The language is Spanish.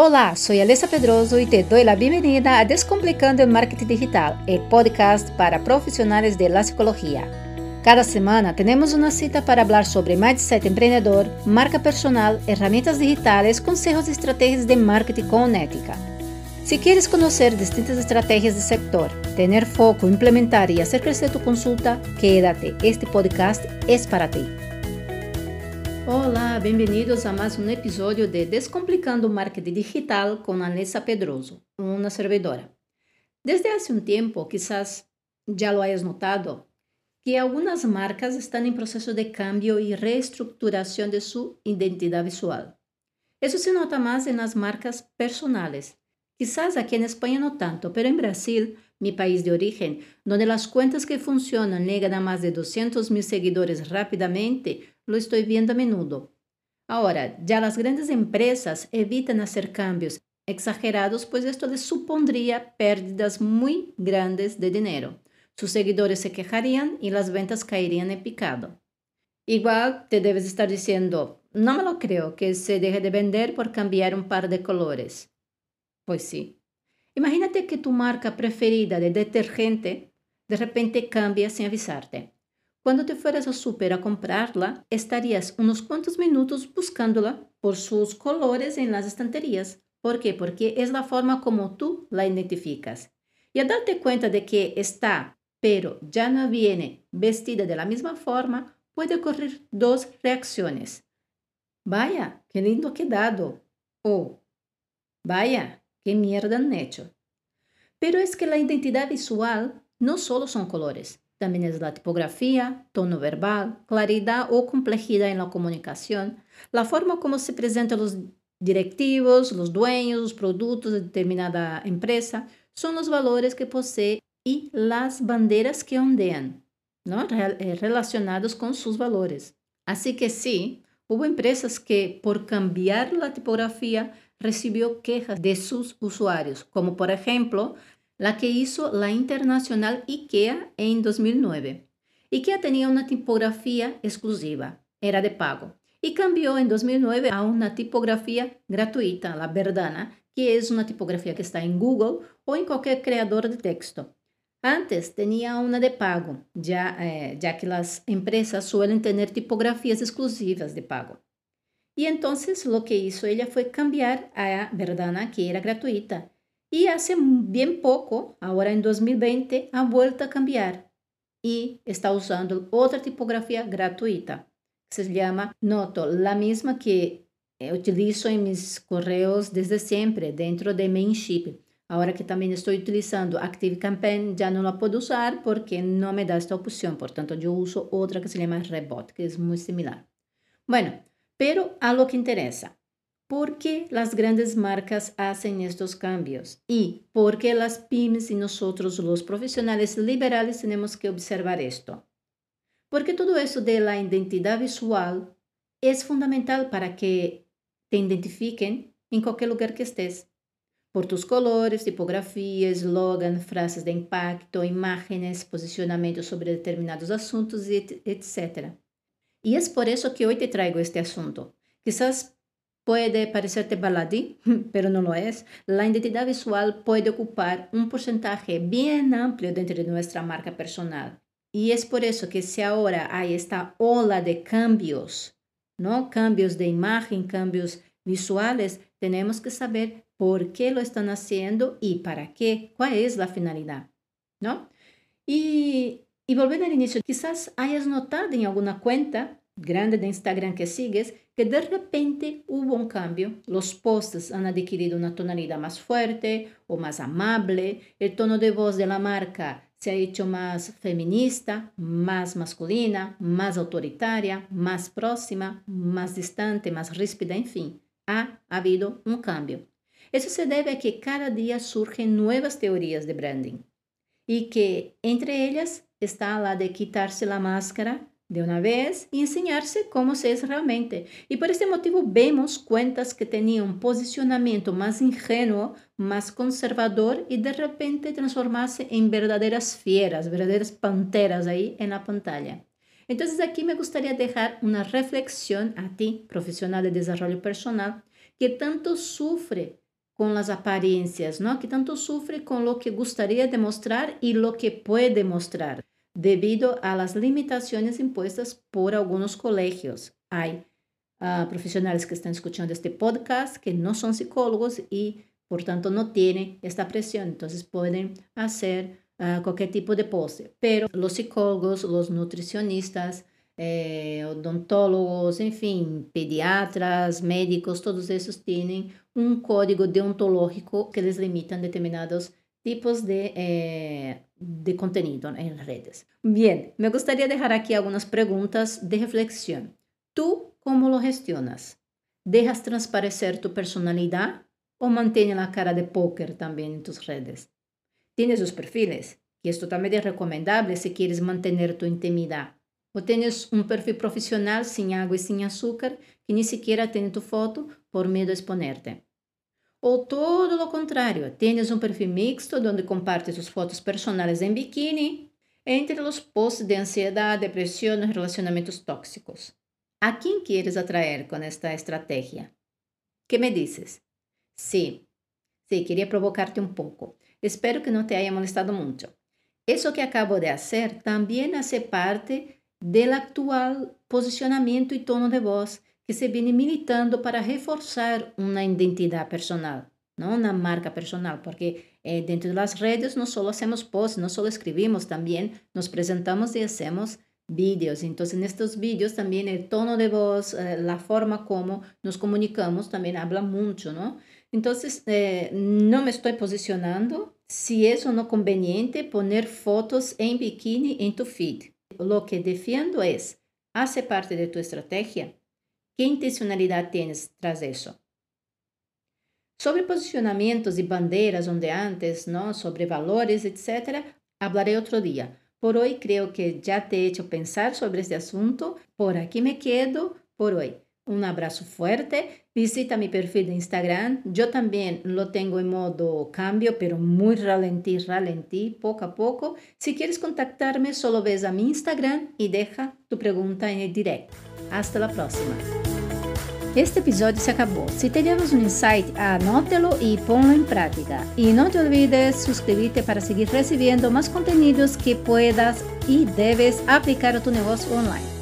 Olá, sou Alessa Pedroso e te dou a bem-vinda a Descomplicando o Marketing Digital, o podcast para profissionais de la. Cada semana temos uma cita para falar sobre mindset empreendedor, marca personal, ferramentas digitais, conselhos e estratégias de marketing com ética. Se queres conhecer distintas estratégias de sector, ter foco, implementar e fazer crescer tu consulta, quédate. Este podcast é para ti. Olá, bem-vindos a mais um episódio de Descomplicando Marketing Digital com Alessa Pedroso, uma servidora. Desde há um tempo, quizás já lo hayas notado, que algumas marcas estão em processo de cambio e reestruturação de sua identidade visual. Isso se nota mais nas marcas personales. Quizás aqui em Espanha não tanto, pero em Brasil, mi país de origen, donde as contas que funcionam llegan a mais de 200 mil seguidores rapidamente, lo estoy viendo a menudo. Ahora, ya las grandes empresas evitan hacer cambios exagerados, pues esto les supondría pérdidas muy grandes de dinero. Sus seguidores se quejarían y las ventas caerían en picado. Igual te debes estar diciendo, no me lo creo que se deje de vender por cambiar un par de colores. Pues sí. Imagínate que tu marca preferida de detergente de repente cambia sin avisarte. Quando te fueras ao super a comprá-la, estarias uns quantos minutos buscándola por seus colores em las estanterias. ¿Por quê? Porque é a forma como tu la identificas. E a darte conta de que está, pero já não viene vestida de la misma forma, pode ocorrer duas reacções. Vaya, que lindo quedado. Ou, vaya, que mierda han hecho. Pero es que la identidad visual no solo son colores, también es la tipografía, tono verbal, claridad o complejidad en la comunicación, la forma como se presentan los directivos, los dueños, los productos de determinada empresa, son los valores que posee y las banderas que ondean, ¿no? Eh, relacionados con sus valores. Así que sí, hubo empresas que por cambiar la tipografía recibió quejas de sus usuarios, como por ejemplo la que hizo la internacional IKEA en 2009. IKEA tenía una tipografía exclusiva, era de pago, y cambió en 2009 a una tipografía gratuita, la Verdana, que es una tipografía que está en Google o en cualquier creador de texto. Antes tenía una de pago, ya, eh, ya que las empresas suelen tener tipografías exclusivas de pago. Y entonces lo que hizo ella fue cambiar a Verdana, que era gratuita, y hace bien poco, ahora en 2020, ha vuelto a cambiar y está usando otra tipografía gratuita. Se llama Noto, la misma que eh, utilizo en mis correos desde siempre dentro de Mainship. Ahora que también estoy utilizando ActiveCampaign, ya no la puedo usar porque no me da esta opción. Por tanto, yo uso otra que se llama Rebot, que es muy similar. Bueno, pero a lo que interesa. ¿Por qué las grandes marcas hacen estos cambios? ¿Y por qué las pymes y nosotros los profesionales liberales tenemos que observar esto? Porque todo eso de la identidad visual es fundamental para que te identifiquen en cualquier lugar que estés. Por tus colores, tipografía, eslogan, frases de impacto, imágenes, posicionamiento sobre determinados asuntos, etc. Y es por eso que hoy te traigo este asunto. Quizás Puede parecerte baladí, pero no lo es. La identidad visual puede ocupar un porcentaje bien amplio dentro de nuestra marca personal. Y es por eso que si ahora hay esta ola de cambios, ¿no? Cambios de imagen, cambios visuales, tenemos que saber por qué lo están haciendo y para qué, cuál es la finalidad, ¿no? Y, y volviendo al inicio, quizás hayas notado en alguna cuenta grande de Instagram que sigues que de repente hubo un cambio. Los posts han adquirido una tonalidad más fuerte o más amable. El tono de voz de la marca se ha hecho más feminista, más masculina, más autoritaria, más próxima, más distante, más ríspida, en fin. Ha habido un cambio. Eso se debe a que cada día surgen nuevas teorías de branding y que entre ellas está la de quitarse la máscara de una vez y enseñarse cómo se es realmente. Y por este motivo vemos cuentas que tenían un posicionamiento más ingenuo, más conservador y de repente transformarse en verdaderas fieras, verdaderas panteras ahí en la pantalla. Entonces aquí me gustaría dejar una reflexión a ti, profesional de desarrollo personal, que tanto sufre con las apariencias, ¿no? Que tanto sufre con lo que gustaría demostrar y lo que puede mostrar, debido a las limitaciones impuestas por algunos colegios. Hay uh, profesionales que están escuchando este podcast que no son psicólogos y por tanto no tienen esta presión, entonces pueden hacer uh, cualquier tipo de pose. Pero los psicólogos, los nutricionistas, eh, odontólogos, enfim, pediatras, médicos, todos esses têm um código deontológico que les limitam determinados tipos de, eh, de contenido em redes. Bien, me gostaria de deixar aqui algumas perguntas de reflexão. ¿Tú como lo gestionas? ¿Dejas transparecer tu personalidade ou mantém a cara de póker também em tus redes? ¿Tienes os perfiles? Que é totalmente recomendável se quieres manter tu intimidade. Ou tens um perfil profissional sem água e sem açúcar que nem sequer tem tu foto por medo de exponerte. Ou todo o contrário, tens um perfil mixto onde compartes suas fotos personais em biquíni entre os posts de ansiedade, depressão e relacionamentos tóxicos. ¿A quem queres atrair com esta estratégia? Que me dices? Sim, sí, queria provocarte um pouco. Espero que não te haya molestado muito. Isso que acabo de fazer também hace parte del actual posicionamento e tono de voz que se viene militando para reforçar uma identidade personal, não uma marca personal, porque eh, dentro das redes não só hacemos posts, não só escrevemos, também nos apresentamos e hacemos vídeos. Então, nestes vídeos também o tono de voz, eh, a forma como nos comunicamos também habla muito, não? Então, eh, não me estou posicionando se é ou não conveniente poner fotos em biquíni em tu feed lo que defiendo es, hace parte de tu estrategia. ¿Qué intencionalidad tienes tras eso? Sobre posicionamientos y banderas donde antes, ¿no? sobre valores, etc., hablaré otro día. Por hoy creo que ya te he hecho pensar sobre este asunto. Por aquí me quedo por hoy. Un abrazo fuerte. Visita mi perfil de Instagram. Yo también lo tengo en modo cambio, pero muy ralentí, ralentí, poco a poco. Si quieres contactarme, solo ves a mi Instagram y deja tu pregunta en el direct. Hasta la próxima. Este episódio se acabou. Se tivemos um insight, anótelo e ponlo em prática. E não te olvides suscrever-te para seguir recebendo mais conteúdos que puedas e deves aplicar a tu negócio online.